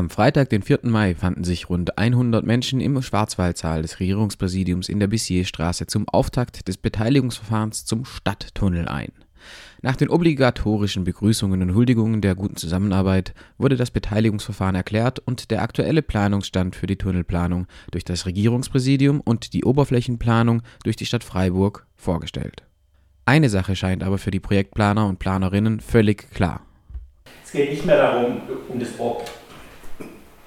Am Freitag, den 4. Mai, fanden sich rund 100 Menschen im Schwarzwaldsaal des Regierungspräsidiums in der Bissierstraße zum Auftakt des Beteiligungsverfahrens zum Stadttunnel ein. Nach den obligatorischen Begrüßungen und Huldigungen der guten Zusammenarbeit wurde das Beteiligungsverfahren erklärt und der aktuelle Planungsstand für die Tunnelplanung durch das Regierungspräsidium und die Oberflächenplanung durch die Stadt Freiburg vorgestellt. Eine Sache scheint aber für die Projektplaner und Planerinnen völlig klar. Es geht nicht mehr darum, um das Ob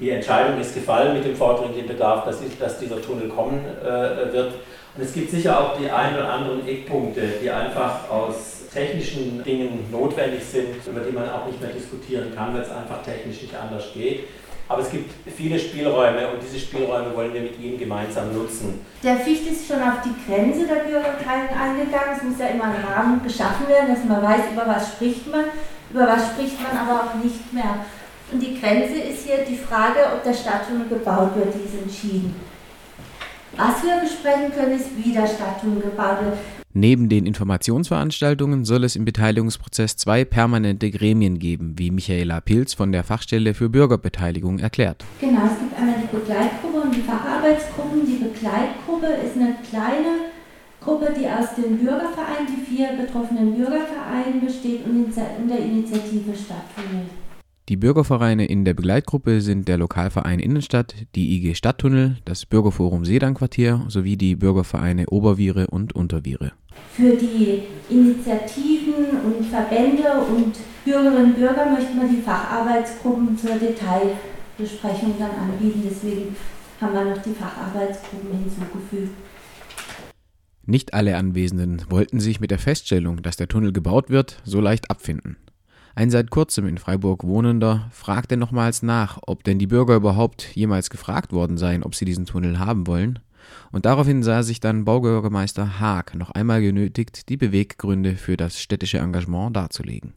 die Entscheidung ist gefallen mit dem vordringlichen Bedarf, dass, dass dieser Tunnel kommen äh, wird. Und es gibt sicher auch die ein oder anderen Eckpunkte, die einfach aus technischen Dingen notwendig sind, über die man auch nicht mehr diskutieren kann, weil es einfach technisch nicht anders geht. Aber es gibt viele Spielräume und diese Spielräume wollen wir mit Ihnen gemeinsam nutzen. Der Ficht ist schon auf die Grenze der Bürgerteilung eingegangen. Es muss ja immer ein Rahmen geschaffen werden, dass man weiß, über was spricht man, über was spricht man aber auch nicht mehr. Und die Grenze ist hier die Frage, ob der Stadttunnel gebaut wird, die ist entschieden. Was wir besprechen können, ist, wie der Stadttunnel gebaut wird. Neben den Informationsveranstaltungen soll es im Beteiligungsprozess zwei permanente Gremien geben, wie Michaela Pilz von der Fachstelle für Bürgerbeteiligung erklärt. Genau, es gibt einmal die Begleitgruppe und die Facharbeitsgruppen. Die Begleitgruppe ist eine kleine Gruppe, die aus den Bürgervereinen, die vier betroffenen Bürgervereinen besteht und in der Initiative Stadttunnel. Die Bürgervereine in der Begleitgruppe sind der Lokalverein Innenstadt, die IG Stadttunnel, das Bürgerforum Sedanquartier sowie die Bürgervereine Oberviere und Unterviere. Für die Initiativen und Verbände und Bürgerinnen und Bürger möchten wir die Facharbeitsgruppen zur Detailbesprechung dann anbieten. Deswegen haben wir noch die Facharbeitsgruppen hinzugefügt. Nicht alle Anwesenden wollten sich mit der Feststellung, dass der Tunnel gebaut wird, so leicht abfinden. Ein seit kurzem in Freiburg Wohnender fragte nochmals nach, ob denn die Bürger überhaupt jemals gefragt worden seien, ob sie diesen Tunnel haben wollen. Und daraufhin sah sich dann Baubürgermeister Haag noch einmal genötigt, die Beweggründe für das städtische Engagement darzulegen.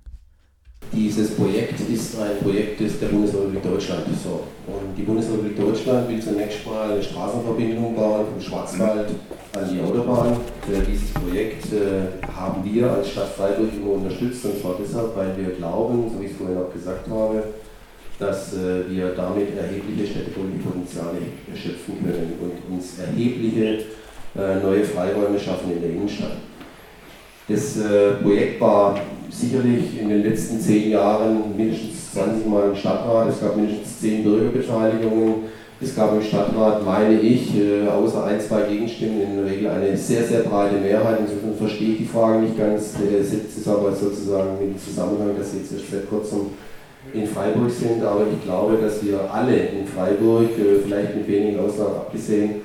Dieses Projekt ist ein Projekt des der Bundesrepublik Deutschland. So. Und die Bundesrepublik Deutschland will zunächst mal eine Straßenverbindung bauen vom Schwarzwald an die Autobahn. Für dieses Projekt äh, haben wir als Stadt Freiburg immer unterstützt und zwar deshalb, weil wir glauben, so wie ich es vorhin auch gesagt habe, dass äh, wir damit erhebliche städtebauliche Potenziale erschöpfen können und uns erhebliche äh, neue Freiräume schaffen in der Innenstadt. Das äh, Projekt war sicherlich in den letzten zehn Jahren mindestens 20 Mal im Stadtrat, es gab mindestens zehn Bürgerbeteiligungen, es gab im Stadtrat, meine ich, äh, außer ein, zwei Gegenstimmen in der Regel eine sehr, sehr breite Mehrheit. Insofern verstehe ich die Frage nicht ganz. Der setzt es aber sozusagen in Zusammenhang, dass Sie jetzt erst seit kurzem in Freiburg sind. Aber ich glaube, dass wir alle in Freiburg, äh, vielleicht mit wenigen Ausnahmen abgesehen,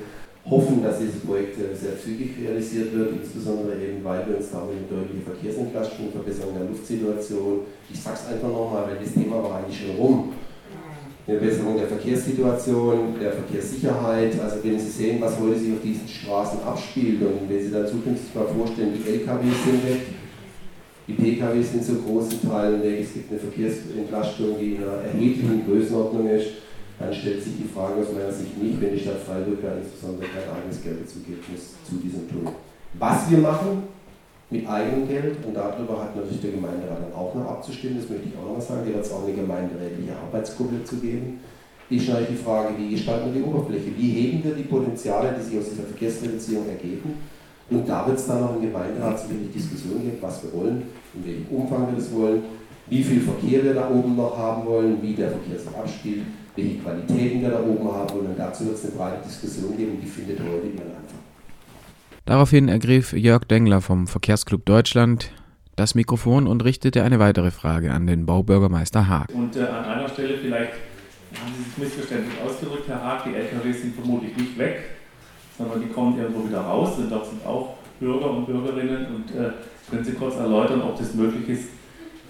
hoffen, dass dieses Projekt sehr zügig realisiert wird, insbesondere eben, weil wir uns damit eine deutliche Verkehrsentlastung, Verbesserung der Luftsituation, ich sage es einfach nochmal, weil das Thema war eigentlich schon rum, Verbesserung der Verkehrssituation, der Verkehrssicherheit, also wenn Sie sehen, was heute sich auf diesen Straßen abspielt und wenn Sie dann zukünftig mal vorstellen, die LKWs sind weg, die PKWs sind zu großen Teilen weg, es gibt eine Verkehrsentlastung, die in einer erheblichen Größenordnung ist, dann stellt sich die Frage aus meiner Sicht nicht, wenn die Stadt Freiburg ja insbesondere kein eigenes Geld dazu gibt zu diesem Tunnel. Was wir machen mit eigenem Geld, und darüber hat natürlich der Gemeinderat dann auch noch abzustimmen, das möchte ich auch noch sagen, hier wird es auch eine gemeinderätliche Arbeitsgruppe zu geben, ist natürlich die Frage, wie gestalten wir die Oberfläche, wie heben wir die Potenziale, die sich aus dieser Verkehrsreduzierung ergeben. Und da wird es dann noch im Gemeinderat sicherlich Diskussionen geben, was wir wollen, in welchem Umfang wir das wollen, wie viel Verkehr wir da oben noch haben wollen, wie der Verkehr sich abspielt welche Qualitäten wir da oben haben und dazu wird es eine breite Diskussion geben, die findet heute ihren Anfang. Daraufhin ergriff Jörg Dengler vom Verkehrsclub Deutschland das Mikrofon und richtete eine weitere Frage an den Baubürgermeister Haag. Und äh, an einer Stelle vielleicht haben Sie sich missverständlich ausgedrückt, Herr Haag, die LKWs sind vermutlich nicht weg, sondern die kommen irgendwo wieder raus und dort sind auch Bürger und Bürgerinnen und äh, können Sie kurz erläutern, ob das möglich ist,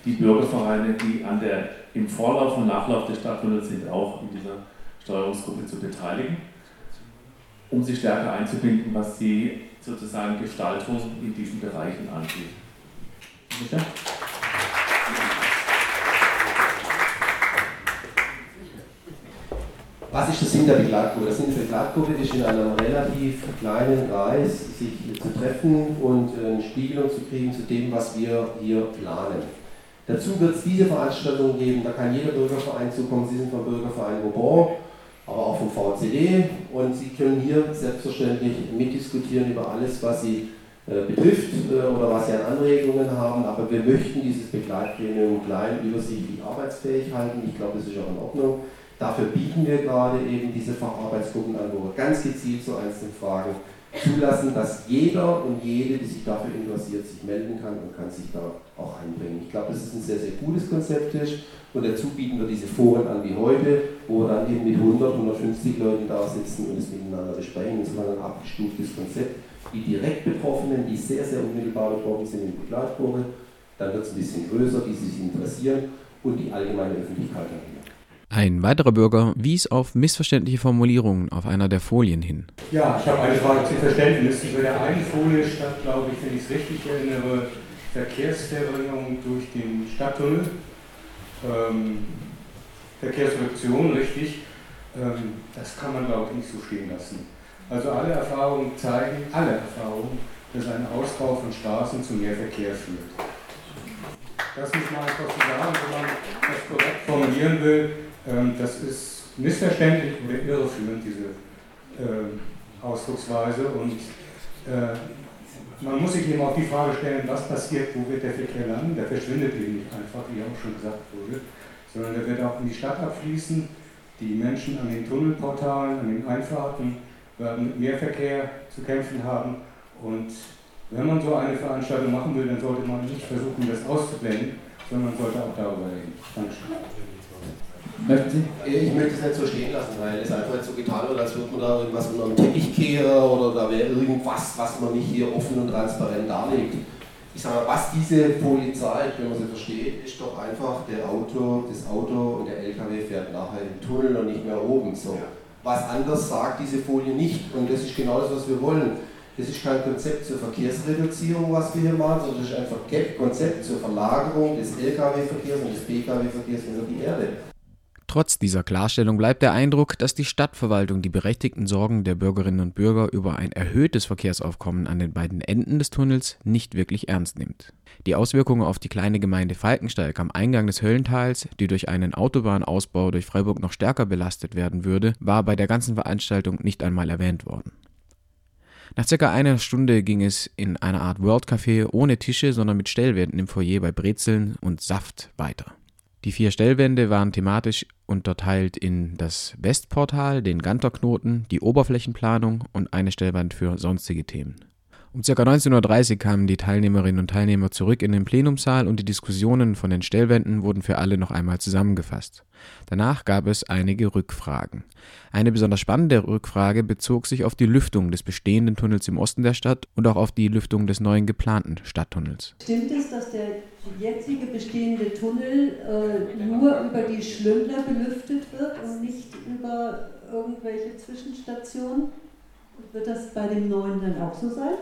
die Bürgervereine, die an der, im Vorlauf und Nachlauf des Stadttunnels sind, auch in dieser Steuerungsgruppe zu beteiligen, um sie stärker einzubinden, was die sozusagen Gestaltung in diesen Bereichen angeht. Bitte? Was ist der Sinn der Begleitgruppe? Der Sinn der Begleitgruppe ist in einem relativ kleinen Kreis sich zu treffen und eine Spiegelung zu kriegen zu dem, was wir hier planen. Dazu wird es diese Veranstaltung geben, da kann jeder Bürgerverein zukommen. Sie sind vom Bürgerverein Vauban, aber auch vom VCD und Sie können hier selbstverständlich mitdiskutieren über alles, was Sie äh, betrifft äh, oder was Sie an Anregungen haben. Aber wir möchten dieses Begleitgremium klein, übersichtlich, arbeitsfähig halten. Ich glaube, das ist auch in Ordnung. Dafür bieten wir gerade eben diese Facharbeitsgruppen an, wo wir ganz gezielt zu einzelnen Fragen zulassen, dass jeder und jede, die sich dafür interessiert, sich melden kann und kann sich da auch einbringen. Ich glaube, dass es ein sehr, sehr gutes Konzept ist und dazu bieten wir diese Foren an wie heute, wo wir dann eben mit 100, 150 Leuten da sitzen und es miteinander besprechen. Das ist ein abgestuftes Konzept. Die direkt Betroffenen, die sehr, sehr unmittelbar betroffen sind in Begleitgruppe, dann wird es ein bisschen größer, die sich interessieren und die allgemeine Öffentlichkeit wieder. Ein weiterer Bürger wies auf missverständliche Formulierungen auf einer der Folien hin. Ja, ich habe eine Frage zum Verständnis. Über der einen Folie stand, glaube ich, wenn ich es richtig erinnere, Verkehrsverbringung durch den Stadttunnel. Ähm, Verkehrsreduktion, richtig. Ähm, das kann man, glaube ich, nicht so stehen lassen. Also alle Erfahrungen zeigen, alle Erfahrungen, dass ein Ausbau von Straßen zu mehr Verkehr führt. Das muss man einfach so sagen, wenn man das korrekt formulieren will. Ähm, das ist missverständlich oder irreführend, diese ähm, Ausdrucksweise. Und äh, man muss sich eben auch die Frage stellen, was passiert, wo wird der Verkehr landen? Der verschwindet eben nicht einfach, wie auch schon gesagt wurde, sondern der wird auch in die Stadt abfließen. Die Menschen an den Tunnelportalen, an den Einfahrten werden mit mehr Verkehr zu kämpfen haben. Und wenn man so eine Veranstaltung machen will, dann sollte man nicht versuchen, das auszublenden, sondern man sollte auch darüber reden. Dankeschön. Möchten Sie? Ich möchte es nicht so stehen lassen, weil es einfach jetzt so getan wird, als würde man da irgendwas unter den Teppich kehren oder da wäre irgendwas, was man nicht hier offen und transparent darlegt. Ich sage mal, was diese Folie zeigt, wenn man sie versteht, ist doch einfach, der Auto, das Auto und der LKW fährt nachher im Tunnel und nicht mehr oben. So. Was anders sagt diese Folie nicht und das ist genau das, was wir wollen. Das ist kein Konzept zur Verkehrsreduzierung, was wir hier machen, sondern das ist einfach ein Konzept zur Verlagerung des Lkw-Verkehrs und des Pkw-Verkehrs über die Erde. Trotz dieser Klarstellung bleibt der Eindruck, dass die Stadtverwaltung die berechtigten Sorgen der Bürgerinnen und Bürger über ein erhöhtes Verkehrsaufkommen an den beiden Enden des Tunnels nicht wirklich ernst nimmt. Die Auswirkungen auf die kleine Gemeinde Falkensteig am Eingang des Höllentals, die durch einen Autobahnausbau durch Freiburg noch stärker belastet werden würde, war bei der ganzen Veranstaltung nicht einmal erwähnt worden. Nach circa einer Stunde ging es in einer Art World Café ohne Tische, sondern mit Stellwänden im Foyer bei Brezeln und Saft weiter. Die vier Stellwände waren thematisch unterteilt in das Westportal, den Ganterknoten, die Oberflächenplanung und eine Stellwand für sonstige Themen. Um ca. 19.30 Uhr kamen die Teilnehmerinnen und Teilnehmer zurück in den Plenumsaal und die Diskussionen von den Stellwänden wurden für alle noch einmal zusammengefasst. Danach gab es einige Rückfragen. Eine besonders spannende Rückfrage bezog sich auf die Lüftung des bestehenden Tunnels im Osten der Stadt und auch auf die Lüftung des neuen geplanten Stadttunnels. Stimmt es, dass der jetzige bestehende Tunnel äh, nur über die Schlündler belüftet wird und nicht über irgendwelche Zwischenstationen? Wird das bei dem neuen dann auch so sein?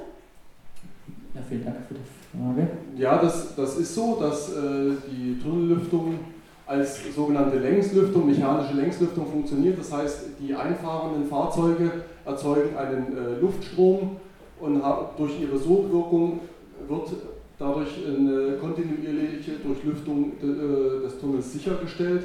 Ja, vielen Dank für die Frage. Ja, das, das ist so, dass äh, die Tunnellüftung als sogenannte Längslüftung, mechanische Längslüftung funktioniert. Das heißt, die einfahrenden Fahrzeuge erzeugen einen äh, Luftstrom und durch ihre Sogwirkung wird dadurch eine kontinuierliche Durchlüftung de, äh, des Tunnels sichergestellt.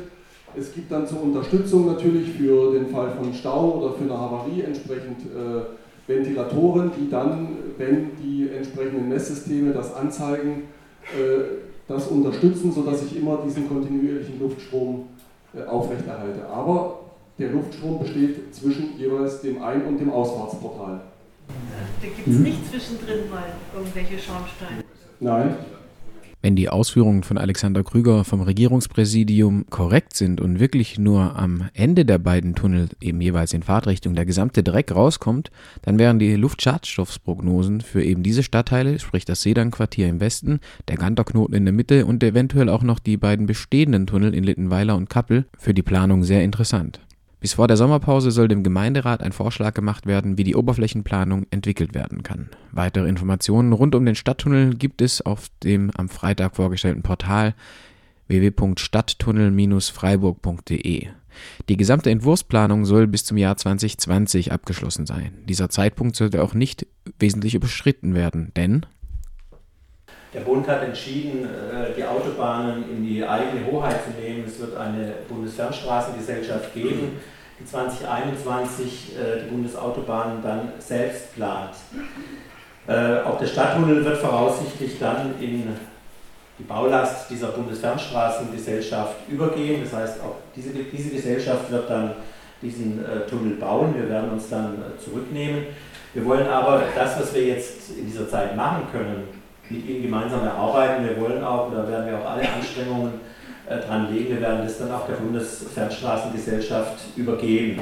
Es gibt dann zur Unterstützung natürlich für den Fall von Stau oder für eine Havarie entsprechend äh, Ventilatoren, die dann, wenn die entsprechenden Messsysteme das anzeigen, äh, das unterstützen, sodass ich immer diesen kontinuierlichen Luftstrom äh, aufrechterhalte. Aber der Luftstrom besteht zwischen jeweils dem Ein- und dem Ausfahrtsportal. Da gibt es nicht zwischendrin mal irgendwelche Schornsteine. Nein, wenn die Ausführungen von Alexander Krüger vom Regierungspräsidium korrekt sind und wirklich nur am Ende der beiden Tunnel eben jeweils in Fahrtrichtung der gesamte Dreck rauskommt, dann wären die Luftschadstoffprognosen für eben diese Stadtteile, sprich das Sedan-Quartier im Westen, der Ganterknoten in der Mitte und eventuell auch noch die beiden bestehenden Tunnel in Littenweiler und Kappel für die Planung sehr interessant. Bis vor der Sommerpause soll dem Gemeinderat ein Vorschlag gemacht werden, wie die Oberflächenplanung entwickelt werden kann. Weitere Informationen rund um den Stadttunnel gibt es auf dem am Freitag vorgestellten Portal www.stadttunnel-freiburg.de. Die gesamte Entwurfsplanung soll bis zum Jahr 2020 abgeschlossen sein. Dieser Zeitpunkt sollte auch nicht wesentlich überschritten werden, denn Der Bund hat entschieden, die Autobahnen in die eigene Hoheit zu nehmen. Es wird eine Bundesfernstraßengesellschaft geben, die 2021 die Bundesautobahnen dann selbst plant. Auch der Stadttunnel wird voraussichtlich dann in die Baulast dieser Bundesfernstraßengesellschaft übergehen. Das heißt, auch diese, diese Gesellschaft wird dann diesen äh, Tunnel bauen. Wir werden uns dann äh, zurücknehmen. Wir wollen aber das, was wir jetzt in dieser Zeit machen können, mit Ihnen gemeinsam erarbeiten. Wir wollen auch, da werden wir auch alle Anstrengungen äh, dran legen, wir werden das dann auch der Bundesfernstraßengesellschaft übergeben.